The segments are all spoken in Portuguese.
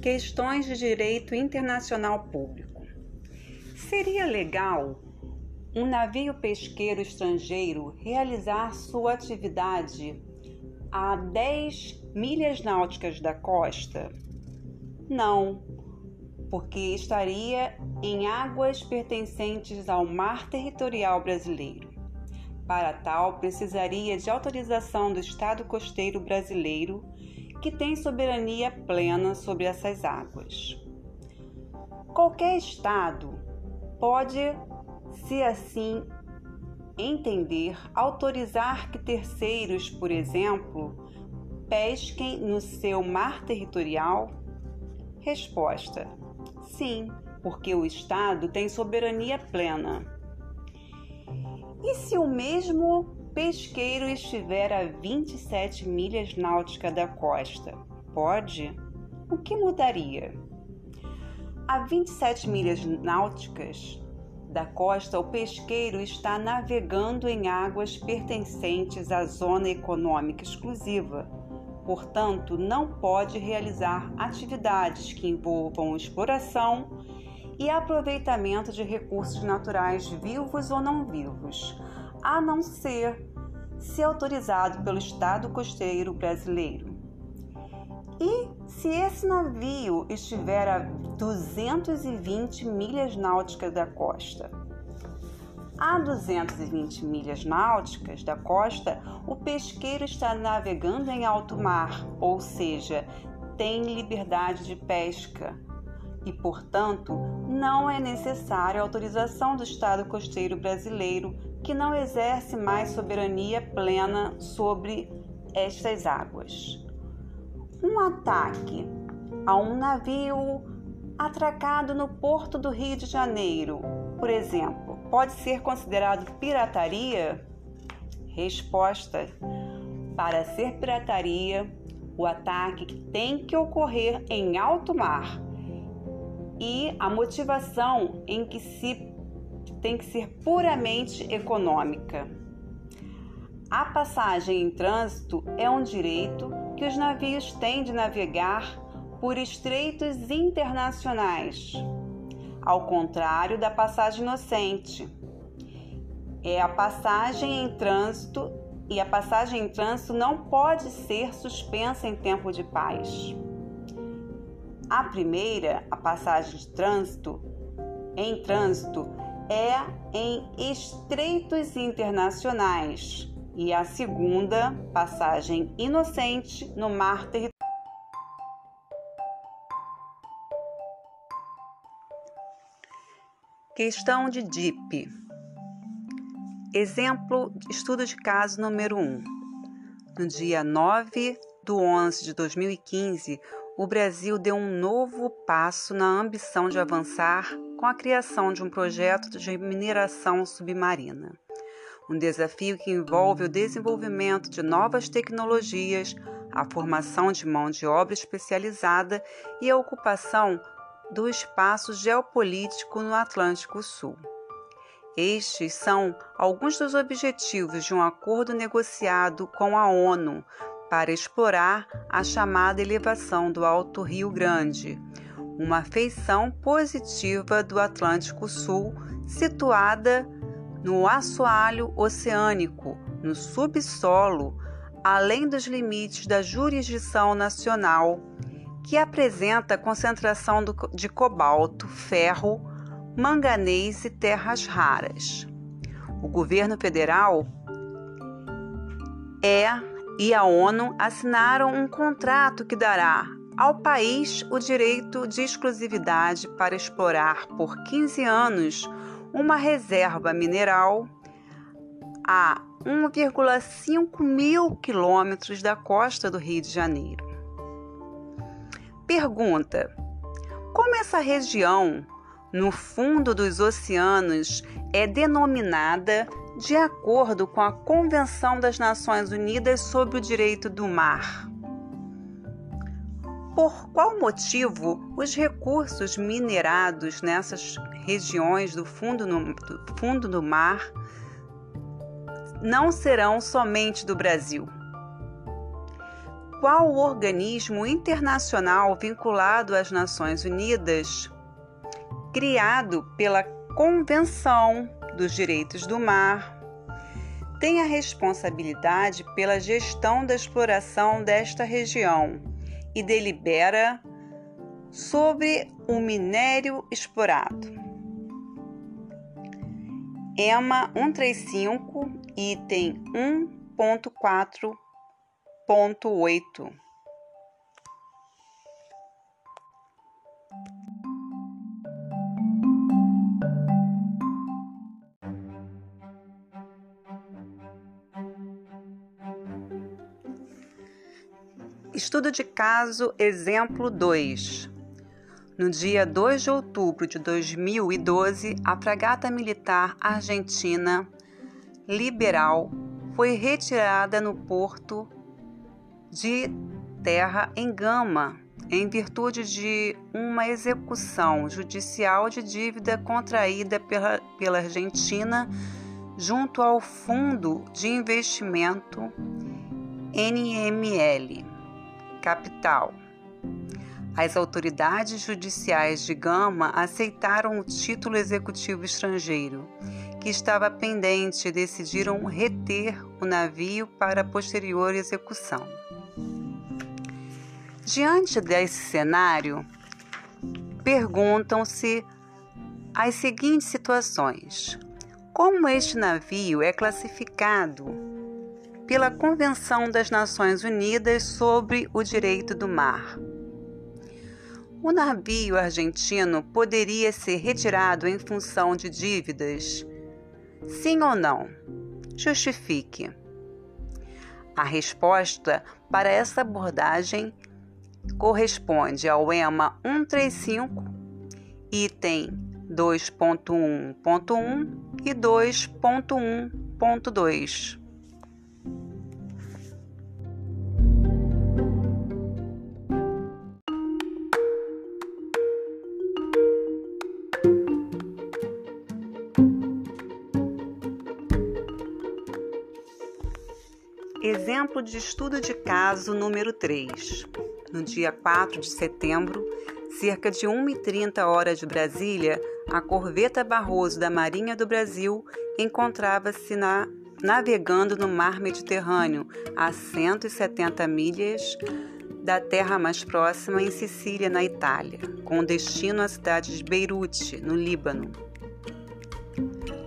Questões de direito internacional público. Seria legal um navio pesqueiro estrangeiro realizar sua atividade a 10 milhas náuticas da costa? Não, porque estaria em águas pertencentes ao mar territorial brasileiro. Para tal, precisaria de autorização do Estado costeiro brasileiro, que tem soberania plena sobre essas águas. Qualquer Estado pode, se assim entender, autorizar que terceiros, por exemplo, pesquem no seu mar territorial? Resposta: sim, porque o Estado tem soberania plena. E se o mesmo pesqueiro estiver a 27 milhas náuticas da costa? Pode? O que mudaria? A 27 milhas náuticas da costa, o pesqueiro está navegando em águas pertencentes à zona econômica exclusiva. Portanto, não pode realizar atividades que envolvam exploração e aproveitamento de recursos naturais vivos ou não vivos, a não ser se autorizado pelo Estado costeiro brasileiro. E se esse navio estiver a 220 milhas náuticas da costa? A 220 milhas náuticas da costa, o pesqueiro está navegando em alto mar, ou seja, tem liberdade de pesca e, portanto, não é necessária a autorização do Estado costeiro brasileiro, que não exerce mais soberania plena sobre estas águas um ataque a um navio atracado no porto do Rio de Janeiro, por exemplo, pode ser considerado pirataria? Resposta: para ser pirataria, o ataque tem que ocorrer em alto mar e a motivação em que se tem que ser puramente econômica. A passagem em trânsito é um direito que os navios têm de navegar por estreitos internacionais, ao contrário da passagem inocente. É a passagem em trânsito e a passagem em trânsito não pode ser suspensa em tempo de paz. A primeira, a passagem de trânsito, em trânsito, é em estreitos internacionais e a segunda, passagem inocente no mar territorial. Questão de DIP. Exemplo, estudo de caso número 1. No dia 9 de 11 de 2015, o Brasil deu um novo passo na ambição de avançar com a criação de um projeto de mineração submarina um desafio que envolve o desenvolvimento de novas tecnologias, a formação de mão de obra especializada e a ocupação do espaço geopolítico no Atlântico Sul. Estes são alguns dos objetivos de um acordo negociado com a ONU para explorar a chamada elevação do Alto Rio Grande, uma feição positiva do Atlântico Sul situada no assoalho oceânico, no subsolo, além dos limites da jurisdição nacional, que apresenta concentração de cobalto, ferro, manganês e terras raras. O governo federal é e a ONU assinaram um contrato que dará ao país o direito de exclusividade para explorar por 15 anos uma reserva mineral a 1,5 mil quilômetros da costa do Rio de Janeiro. Pergunta: como essa região, no fundo dos oceanos, é denominada de acordo com a Convenção das Nações Unidas sobre o Direito do Mar? Por qual motivo os recursos minerados nessas regiões do fundo, no, do fundo do mar não serão somente do Brasil? qual organismo internacional vinculado às Nações Unidas, criado pela Convenção dos Direitos do Mar, tem a responsabilidade pela gestão da exploração desta região e delibera sobre o minério explorado. EMA 135, item 1.4.8 Estudo de caso exemplo 2. No dia 2 de outubro de 2012, a fragata militar argentina Liberal foi retirada no porto de terra em Gama, em virtude de uma execução judicial de dívida contraída pela, pela Argentina junto ao Fundo de Investimento NML capital. As autoridades judiciais de Gama aceitaram o título executivo estrangeiro, que estava pendente e decidiram reter o navio para posterior execução. Diante desse cenário, perguntam-se as seguintes situações: como este navio é classificado pela Convenção das Nações Unidas sobre o Direito do Mar. O navio argentino poderia ser retirado em função de dívidas? Sim ou não? Justifique. A resposta para essa abordagem corresponde ao EMA 135, item 2.1.1 e 2.1.2. Exemplo de estudo de caso número 3. No dia 4 de setembro, cerca de 1h30 horas de Brasília, a corveta Barroso da Marinha do Brasil encontrava-se na, navegando no mar Mediterrâneo, a 170 milhas da terra mais próxima, em Sicília, na Itália, com destino à cidade de Beirute, no Líbano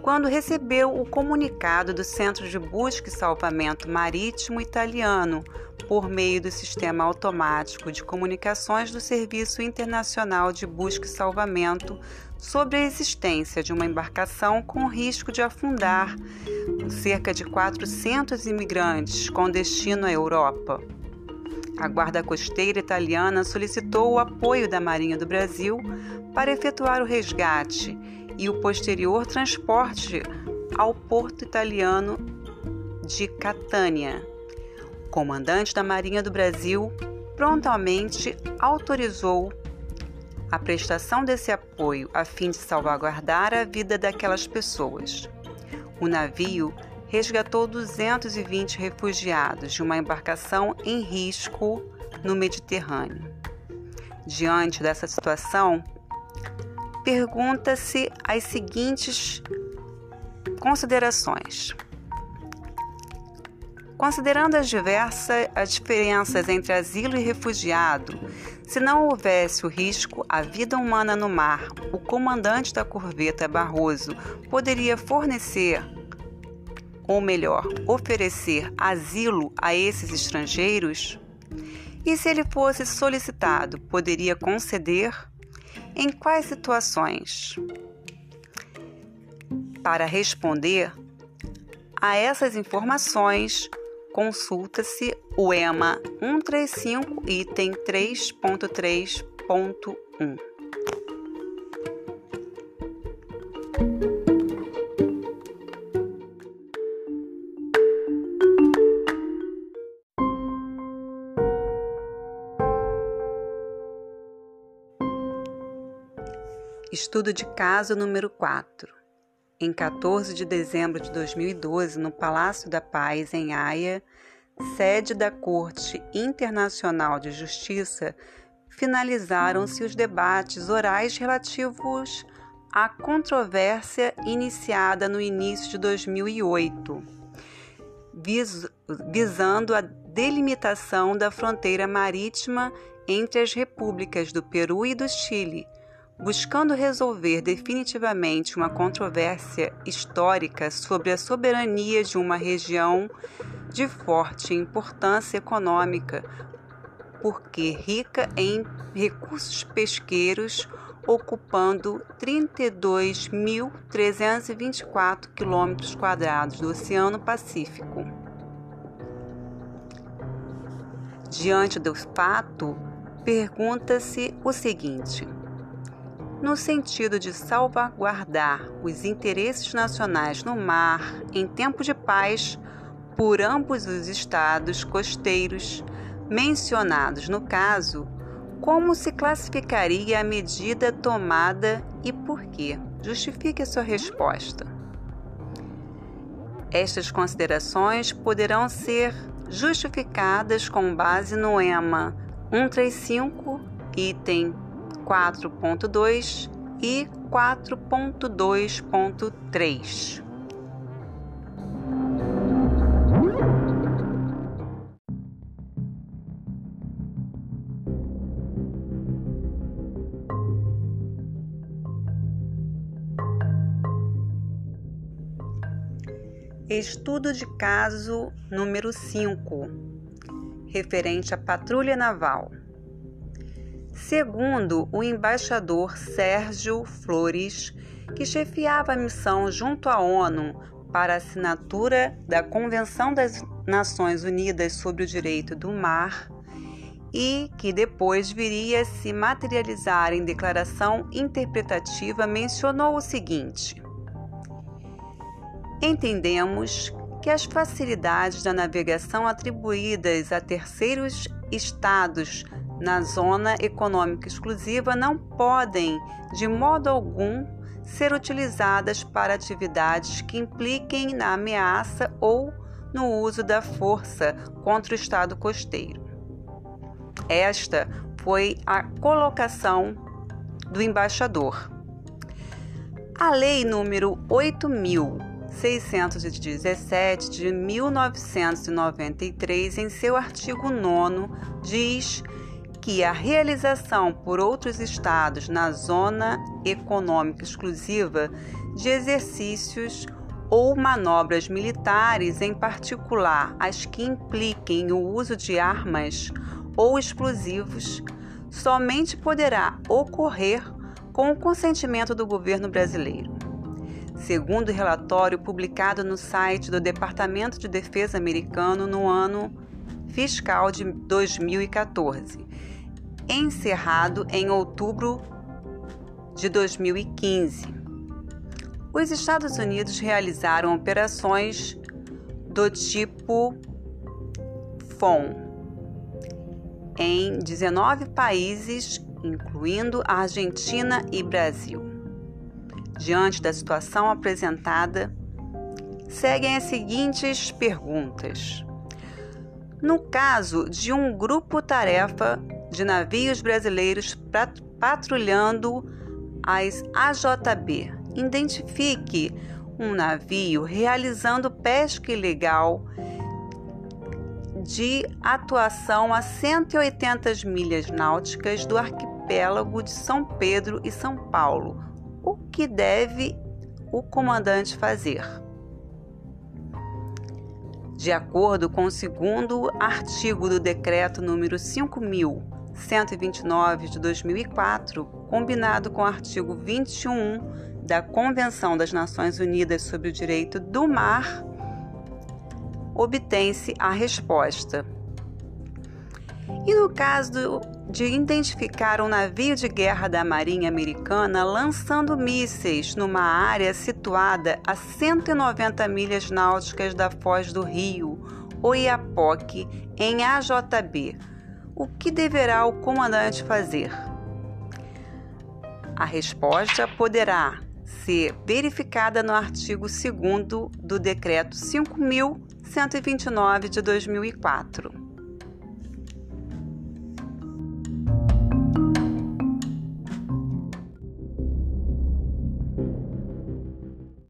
quando recebeu o comunicado do Centro de Busca e Salvamento Marítimo Italiano por meio do sistema automático de comunicações do Serviço Internacional de Busca e Salvamento sobre a existência de uma embarcação com risco de afundar cerca de 400 imigrantes com destino à Europa. A Guarda Costeira Italiana solicitou o apoio da Marinha do Brasil para efetuar o resgate e o posterior transporte ao porto italiano de Catânia. O comandante da Marinha do Brasil prontamente autorizou a prestação desse apoio a fim de salvaguardar a vida daquelas pessoas. O navio resgatou 220 refugiados de uma embarcação em risco no Mediterrâneo. Diante dessa situação, pergunta-se as seguintes considerações. Considerando as diversas as diferenças entre asilo e refugiado, se não houvesse o risco à vida humana no mar, o comandante da corveta Barroso poderia fornecer, ou melhor, oferecer asilo a esses estrangeiros? E se ele fosse solicitado, poderia conceder? Em quais situações? Para responder a essas informações, consulta-se o EMA 135, item 3.3.1. Estudo de caso número 4. Em 14 de dezembro de 2012, no Palácio da Paz, em Haia, sede da Corte Internacional de Justiça, finalizaram-se os debates orais relativos à controvérsia iniciada no início de 2008, vis visando a delimitação da fronteira marítima entre as repúblicas do Peru e do Chile, buscando resolver definitivamente uma controvérsia histórica sobre a soberania de uma região de forte importância econômica, porque rica em recursos pesqueiros, ocupando 32.324 quilômetros quadrados do Oceano Pacífico. Diante do fato, pergunta-se o seguinte: no sentido de salvaguardar os interesses nacionais no mar em tempo de paz por ambos os estados costeiros mencionados no caso, como se classificaria a medida tomada e por quê? Justifique a sua resposta. Estas considerações poderão ser justificadas com base no EMA 135, item 4.2 e 4.2.3. Estudo de caso número 5, referente à patrulha naval. Segundo o embaixador Sérgio Flores, que chefiava a missão junto à ONU para a assinatura da Convenção das Nações Unidas sobre o Direito do Mar, e que depois viria a se materializar em declaração interpretativa, mencionou o seguinte: Entendemos que as facilidades da navegação atribuídas a terceiros estados na zona econômica exclusiva não podem, de modo algum, ser utilizadas para atividades que impliquem na ameaça ou no uso da força contra o Estado costeiro. Esta foi a colocação do embaixador. A Lei número 8617 de 1993, em seu artigo 9, diz que a realização por outros estados na zona econômica exclusiva de exercícios ou manobras militares, em particular as que impliquem o uso de armas ou explosivos, somente poderá ocorrer com o consentimento do governo brasileiro. Segundo o relatório publicado no site do Departamento de Defesa americano no ano fiscal de 2014, encerrado em outubro de 2015. Os Estados Unidos realizaram operações do tipo FON em 19 países, incluindo Argentina e Brasil. Diante da situação apresentada, seguem as seguintes perguntas. No caso de um grupo-tarefa de navios brasileiros patrulhando as AJB. Identifique um navio realizando pesca ilegal de atuação a 180 milhas náuticas do arquipélago de São Pedro e São Paulo. O que deve o comandante fazer? De acordo com o segundo artigo do decreto número 5000 129 de 2004, combinado com o artigo 21 da Convenção das Nações Unidas sobre o Direito do Mar, obtém-se a resposta. E no caso de identificar um navio de guerra da Marinha Americana lançando mísseis numa área situada a 190 milhas náuticas da Foz do Rio, Oiapoque, em AJB, o que deverá o comandante fazer? A resposta poderá ser verificada no artigo 2 do Decreto 5.129 de 2004.